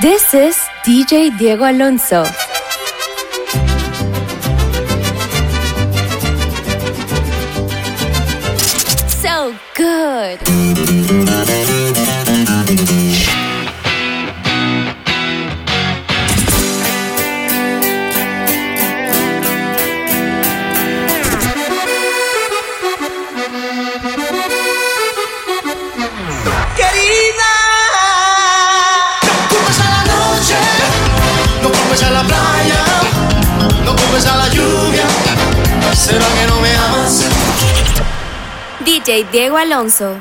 This is DJ Diego Alonso. So good. subes a la lluvia, será que no me amas. DJ Diego Alonso.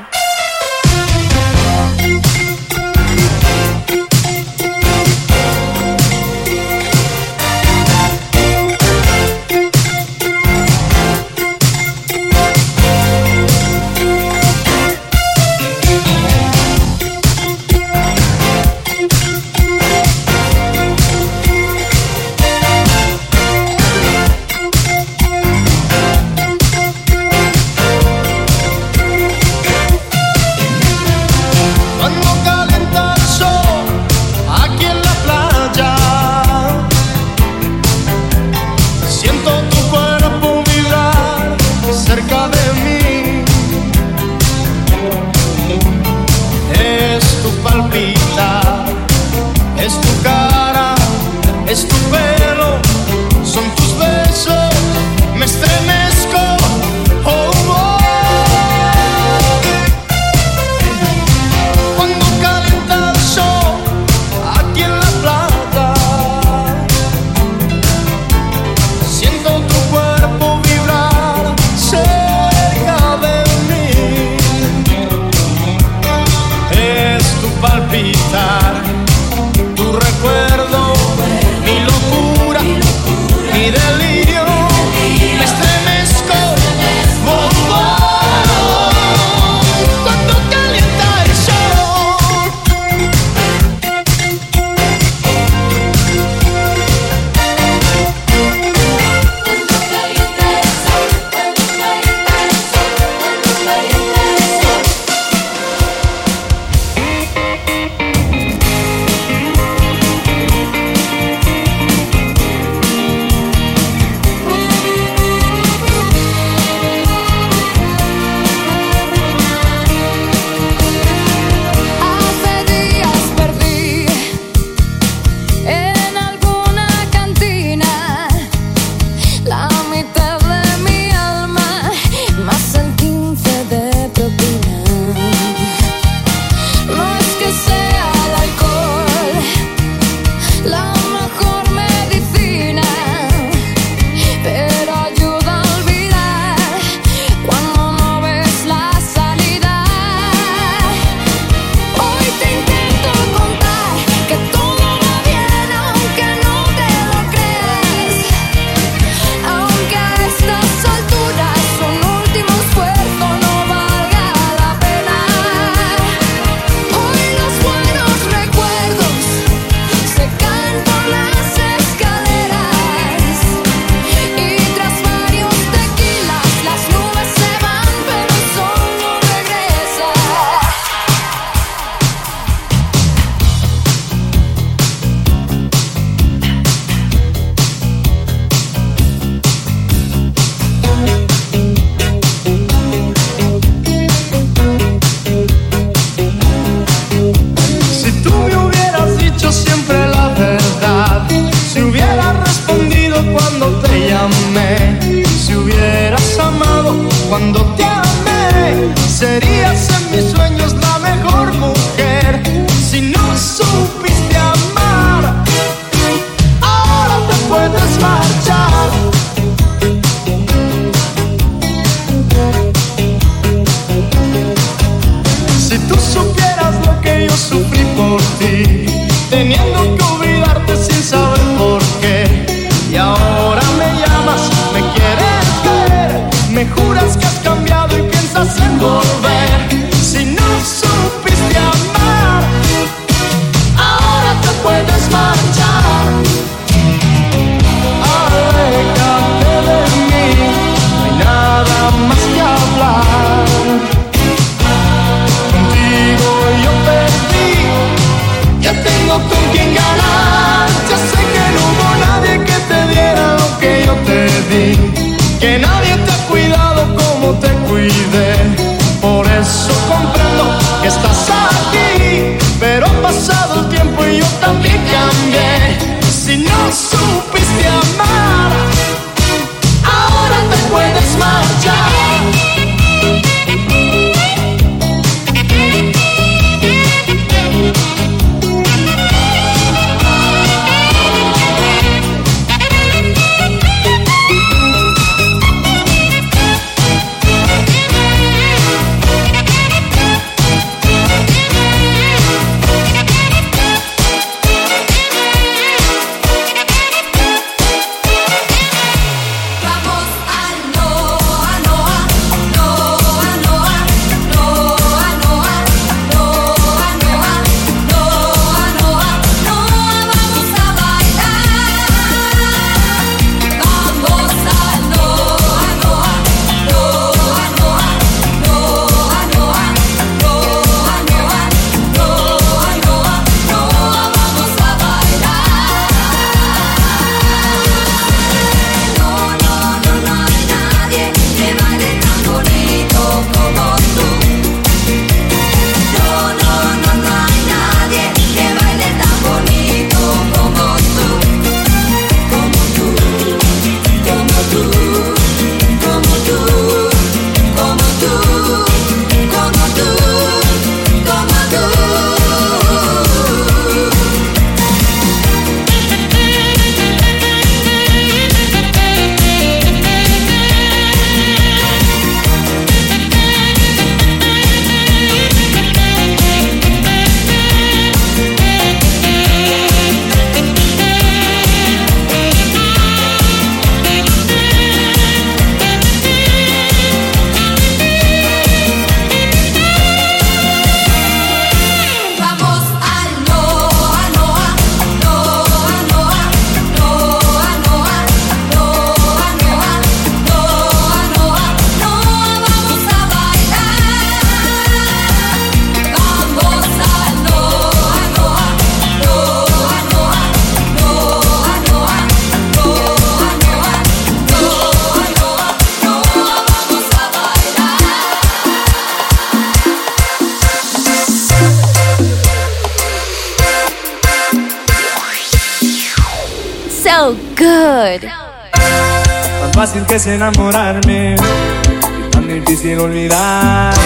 Fácil que es enamorarme y tan difícil olvidarte.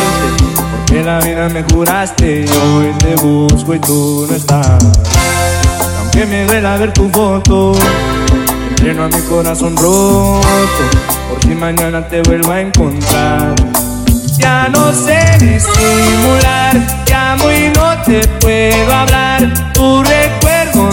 Porque la vida me juraste y hoy te busco y tú no estás. Aunque me duela ver tu foto, entreno a mi corazón roto. Por si mañana te vuelvo a encontrar. Ya no sé disimular, llamo y no te puedo hablar. Tu recuerdo no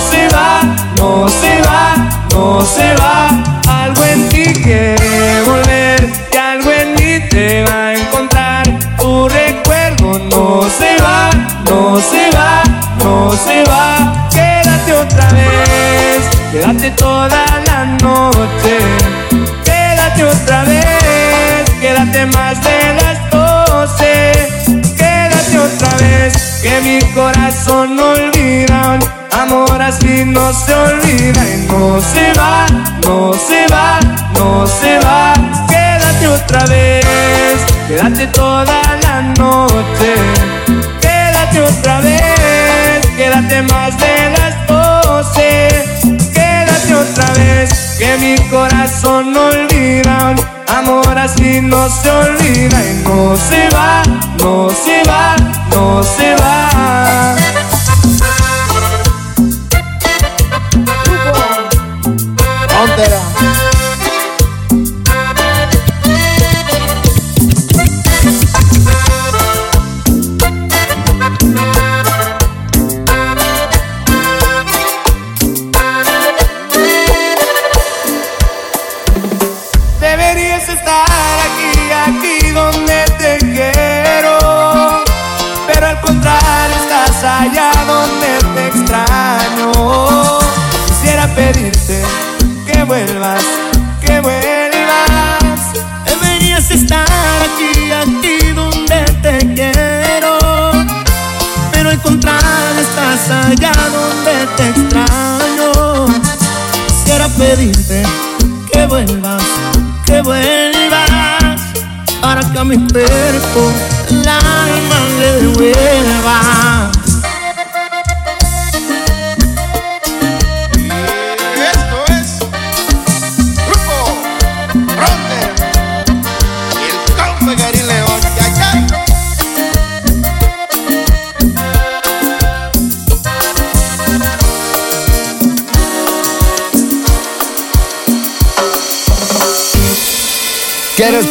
se va, no se va, no se va. Algo en ti quiere volver y algo en mí te va a encontrar. Tu recuerdo no se va, no se va, no se va. Quédate otra vez, quédate toda la noche. Quédate otra vez, quédate más de las que mi corazón no olvida. Amor así no se olvida y no se va, no se va, no se va. Quédate otra vez, quédate toda la noche. Quédate otra vez, quédate más de las doce. Quédate otra vez, que mi corazón no olvida. Amor así no se olvida y no se va, no se va, no se va. Frontera.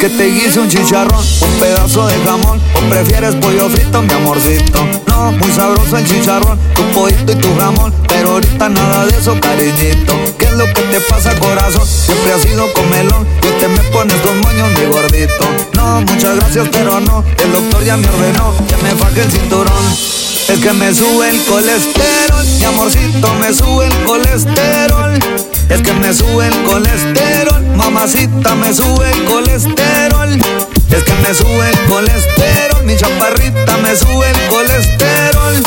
Que te guise un chicharrón, un pedazo de jamón? ¿O prefieres pollo frito, mi amorcito? No, muy sabroso el chicharrón, tu pollito y tu jamón. Pero ahorita nada de eso, cariñito. ¿Qué es lo que te pasa, corazón? Siempre has sido comelón y te me pones con moños, mi gordito. No, muchas gracias, pero no. El doctor ya me ordenó que me faje el cinturón. Es que me sube el colesterol, mi amorcito me sube el colesterol. Es que me sube el colesterol, mamacita me sube el colesterol. Es que me sube el colesterol, mi chaparrita me sube el colesterol.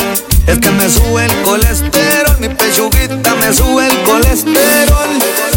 Es que me sube el colesterol, mi pechuguita me sube el colesterol.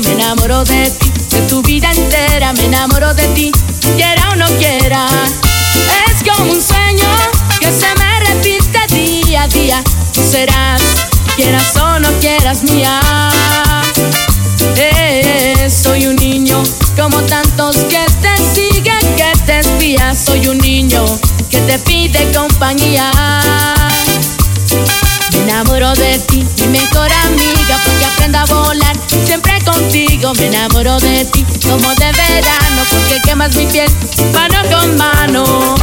me enamoro de ti, de tu vida entera me enamoro de ti, quiera o no quiera. Es como un sueño que se me repite día a día, tú serás, quieras o no quieras mía. Eh, soy un niño como tantos que te siguen, que te espían, soy un niño que te pide compañía. enamoro de ti como de verano porque quemas mi piel mano con mano.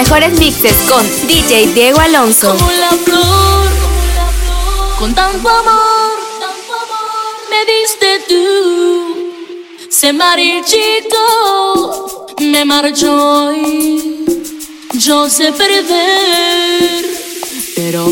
mejores mixes con DJ Diego Alonso. Como la flor, con tanto amor, me diste tú. Se marchito, me marchó y yo sé perder, pero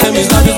como tus labios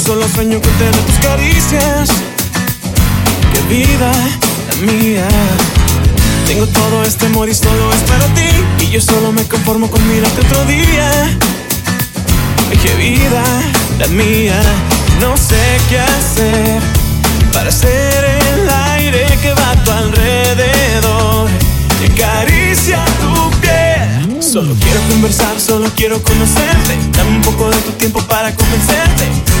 Solo sueño con tener tus caricias. Qué vida la mía. Tengo todo este amor y solo es para ti. Y yo solo me conformo con mirarte otro día. Qué vida la mía. No sé qué hacer Para ser el aire que va a tu alrededor. Y acaricia tu piel. Solo quiero conversar, solo quiero conocerte. Dame un poco de tu tiempo para convencerte.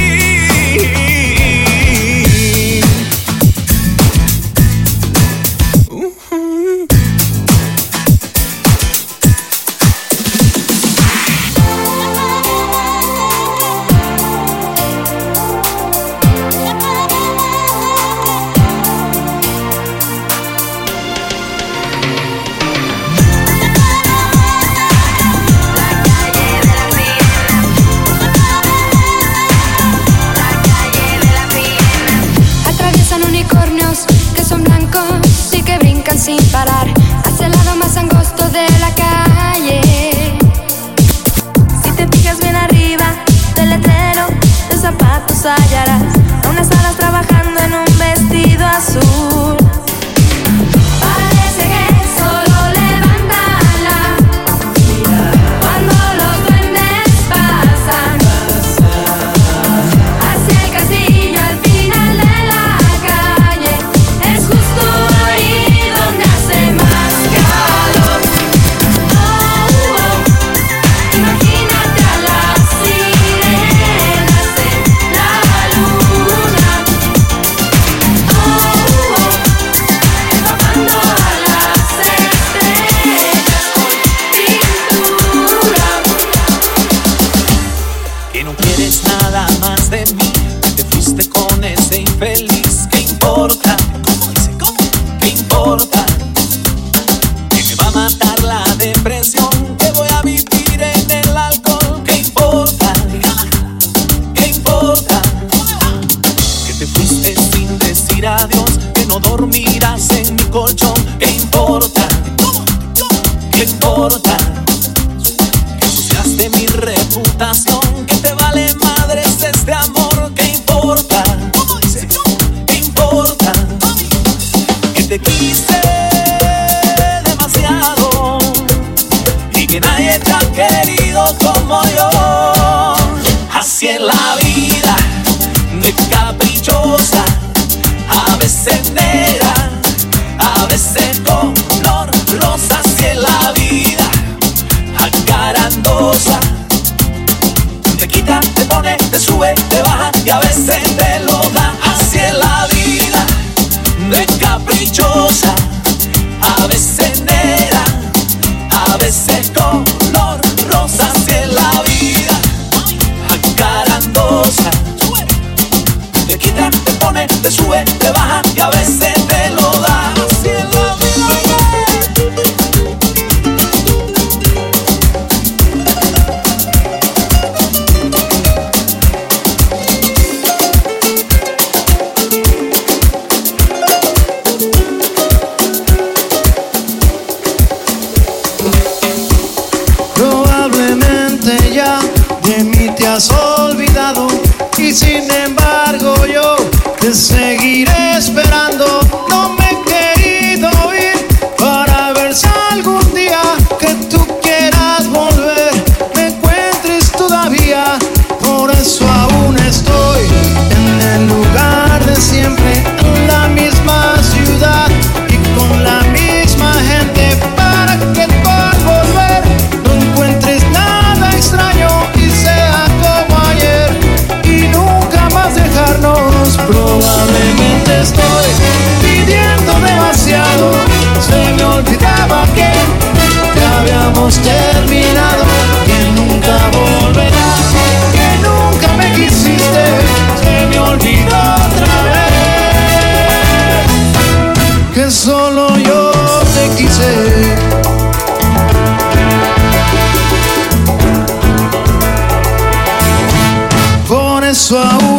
Por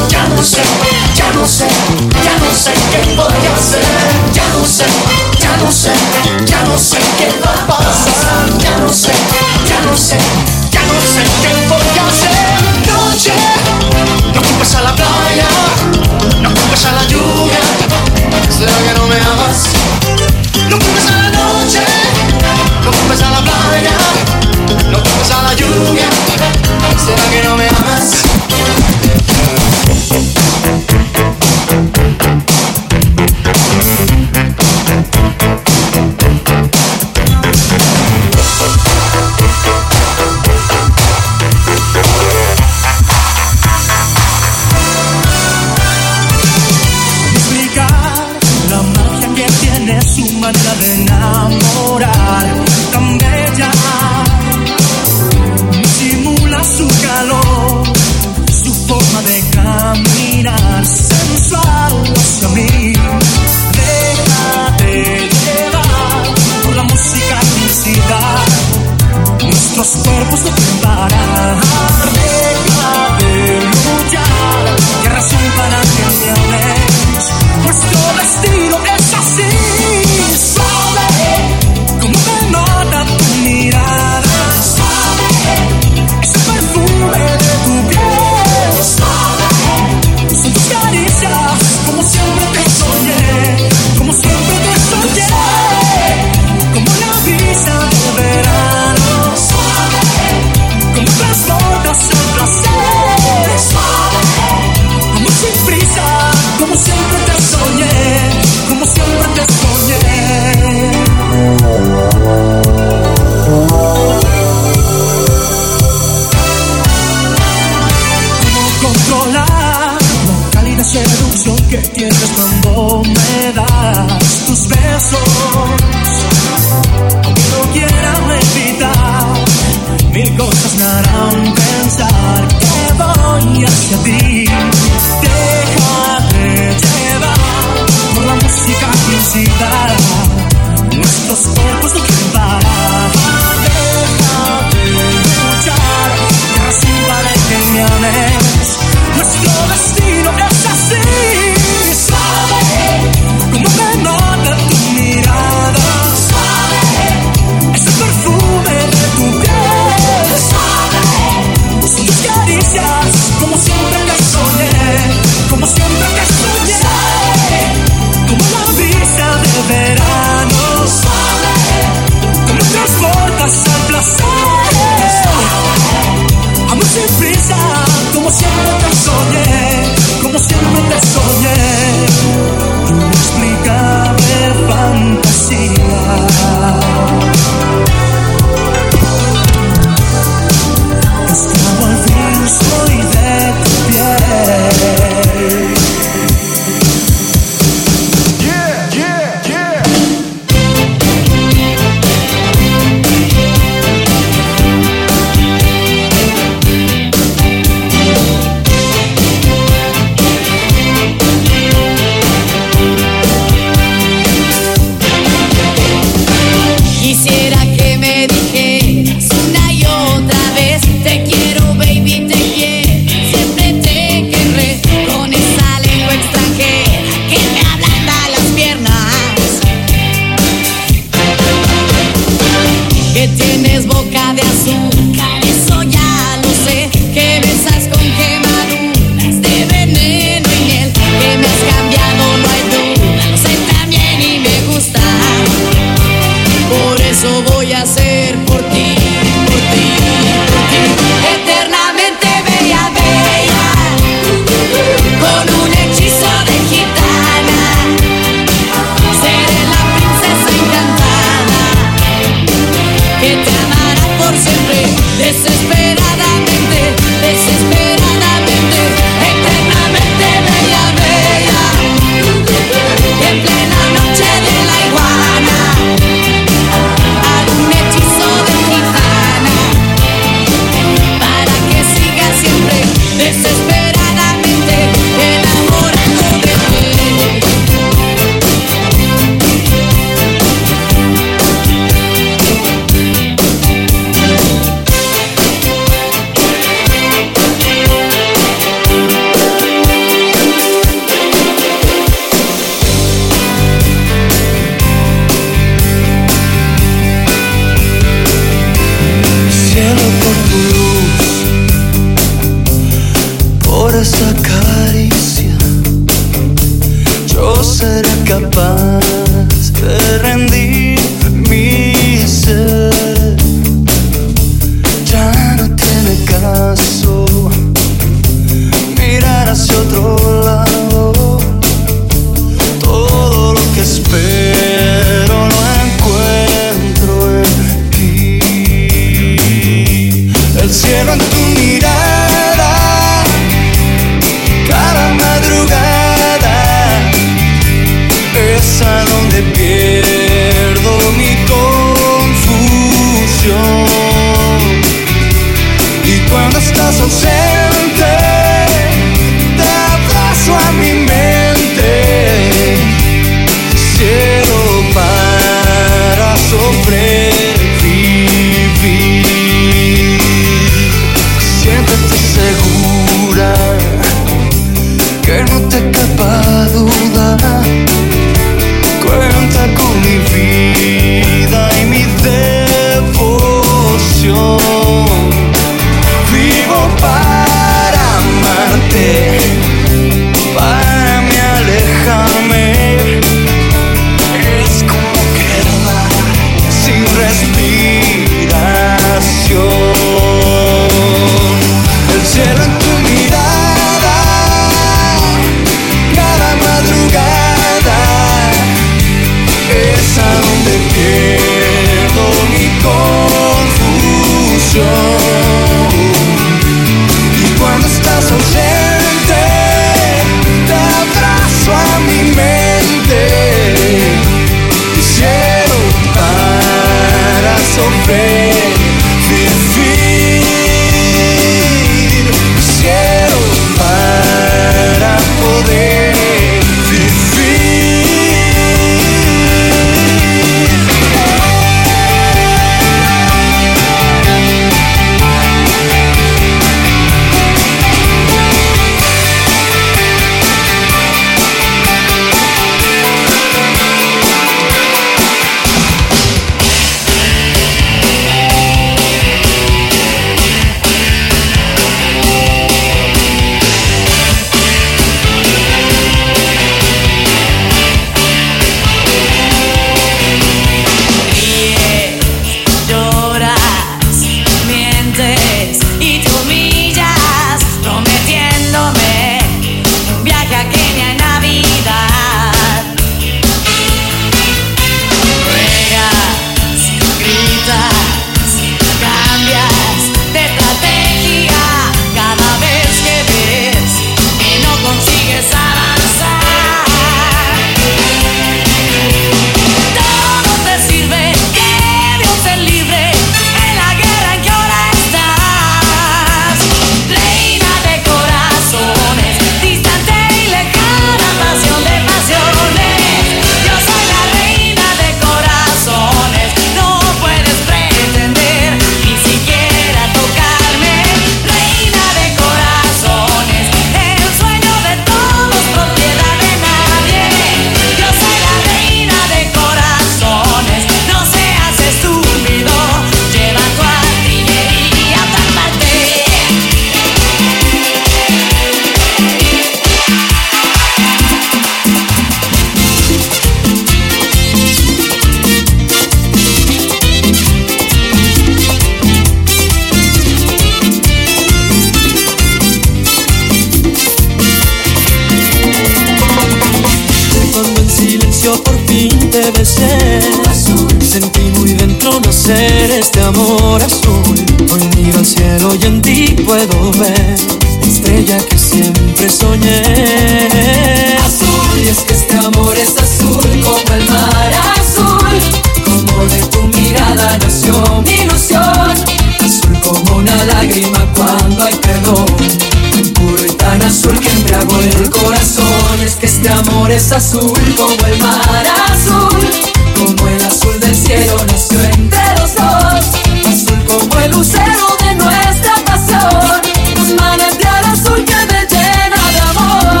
azul como el mar azul, como el azul del cielo nació entre los dos, azul como el lucero de nuestra pasión, un manantial azul que me llena de amor.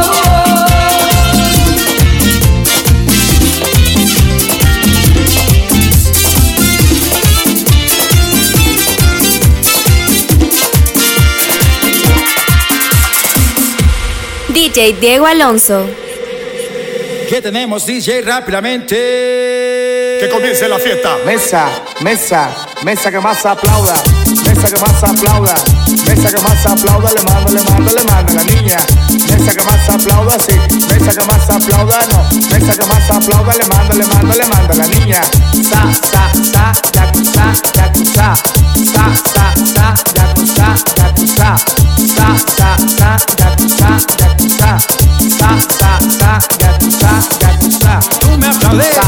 DJ Diego Alonso. ¿Qué tenemos, DJ? Rápidamente. Que comience la fiesta. Mesa, mesa, mesa que más aplauda. Mesa que más aplauda. Mesa que más aplauda. Le mando, le mando, le mando la niña. Mesa que más aplauda, sí. Mesa que más aplauda, no. Mesa que más aplauda. Le mando, le mando, le mando la niña. Sa, sa, sa, ya yakuza. Sa, sa, sa, Valeu!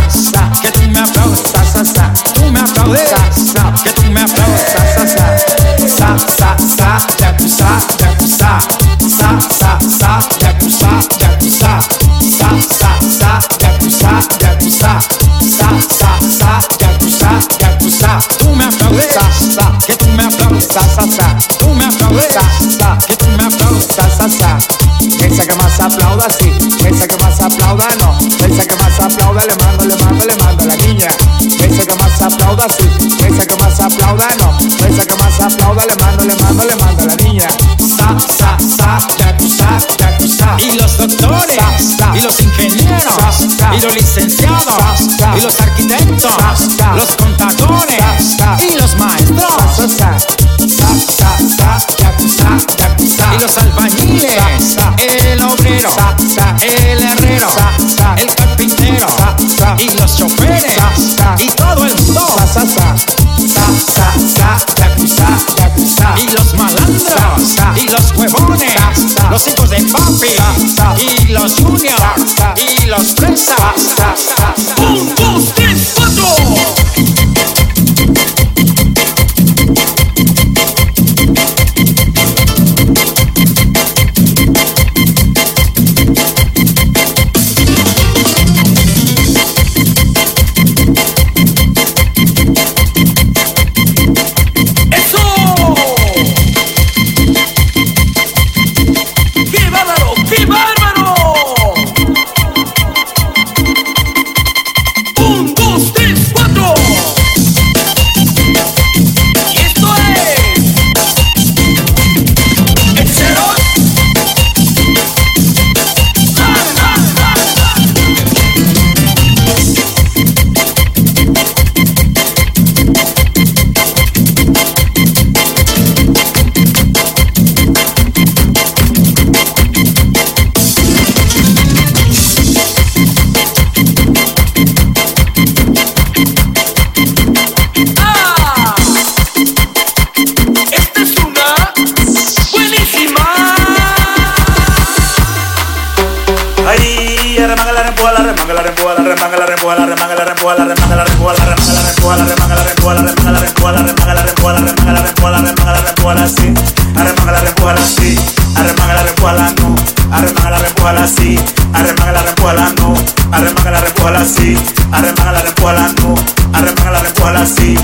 así, arremanga la rempuela, no, arremanga la rempuela así.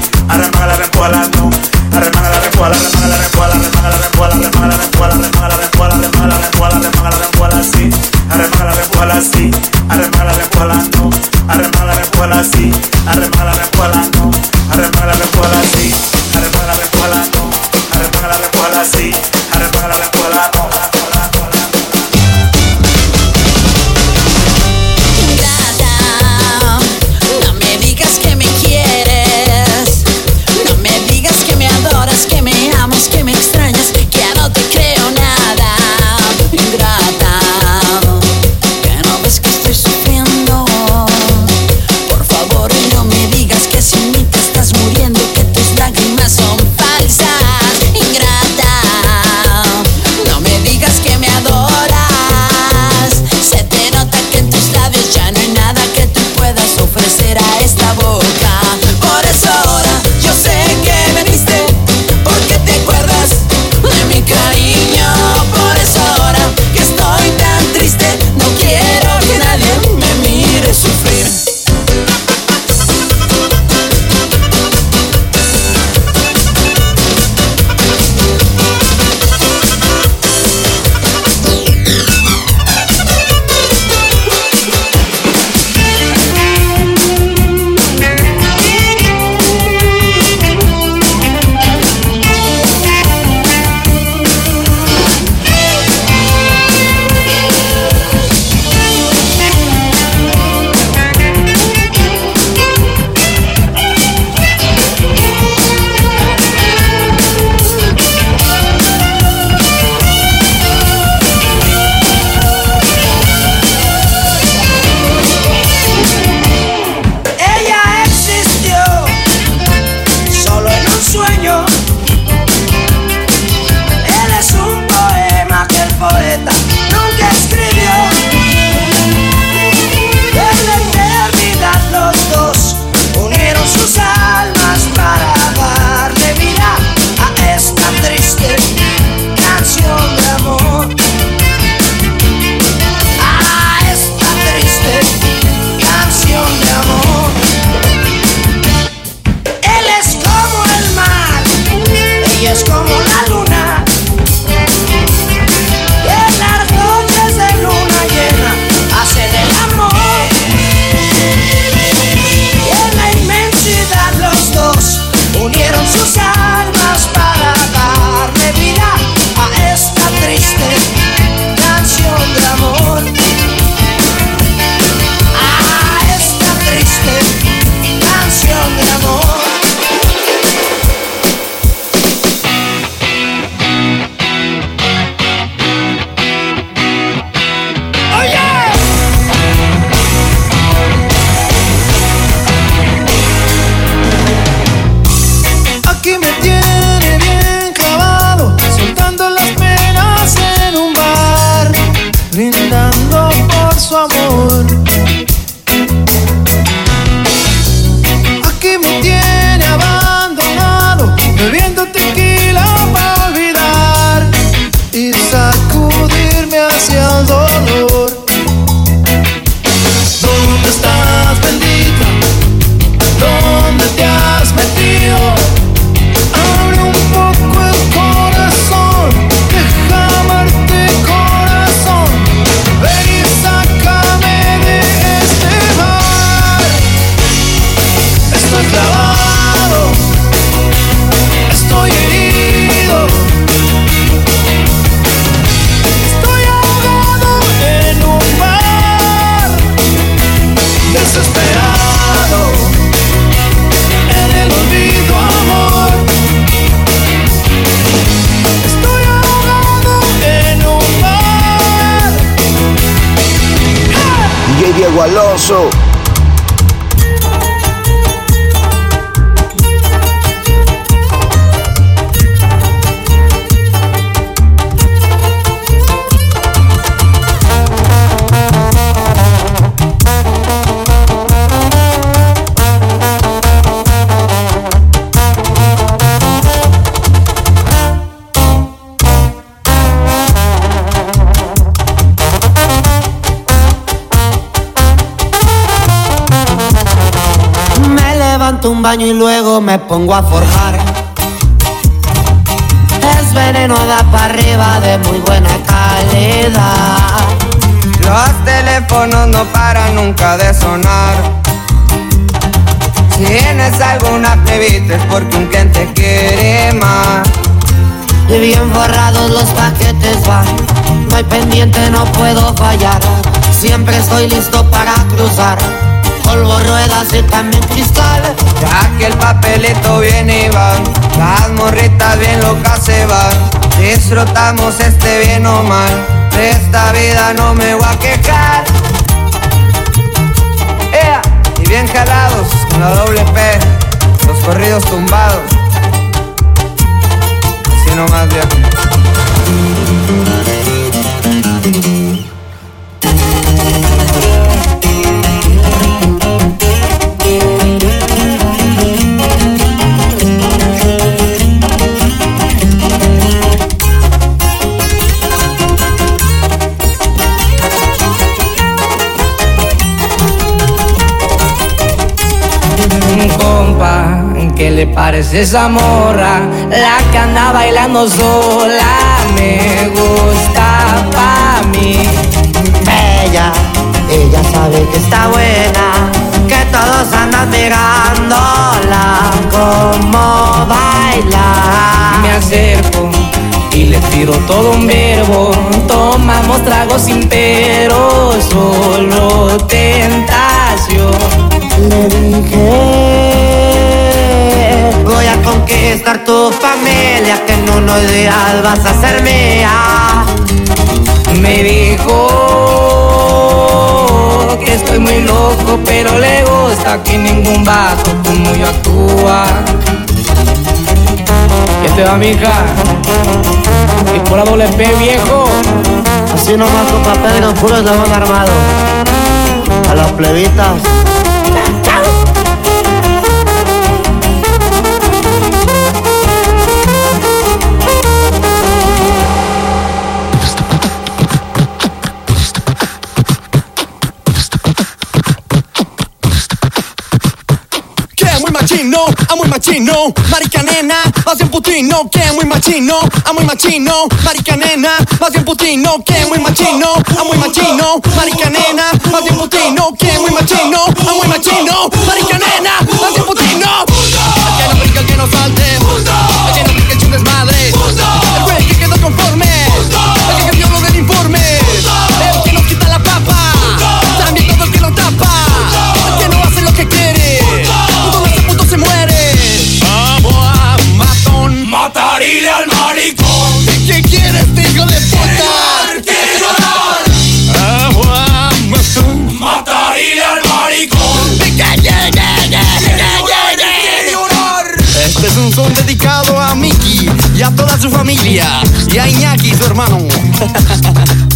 Un baño y luego me pongo a forjar. Es veneno da para arriba de muy buena calidad. Los teléfonos no paran nunca de sonar. Si tienes alguna plebita es porque un cliente quiere más. Y bien forrados los paquetes van. No hay pendiente, no puedo fallar. Siempre estoy listo para cruzar. Polvo, ruedas y también cristal. Ya que el papelito viene y va, las morritas bien locas se van. Disfrutamos este bien o mal, de esta vida no me voy a quejar. Ea, y bien jalados con la doble P, los corridos tumbados. Así nomás viejo. Parece esa morra? La que anda bailando sola me gusta pa' mí. Bella, ella sabe que está buena, que todos andan mirándola como baila. Me acerco y le tiro todo un verbo. Tomamos tragos sin pero, solo tentación. Le dije Voy a conquistar tu familia Que en unos días vas a ser mía. Me dijo Que estoy muy loco Pero le gusta que ningún vato como yo actúa. ¿Qué te va mija? Y por la doble P viejo Así nomás con papel y los puros de armado. A las plebitas machino, marica nena, más bien putino, que muy machino, a muy machino, marica nena, más bien putino, que muy machino, a muy machino, marica nena, más bien putino, que muy machino, a muy machino, marica nena, más bien putino. Que no brinca, que no familia y a Iñaki, su hermano.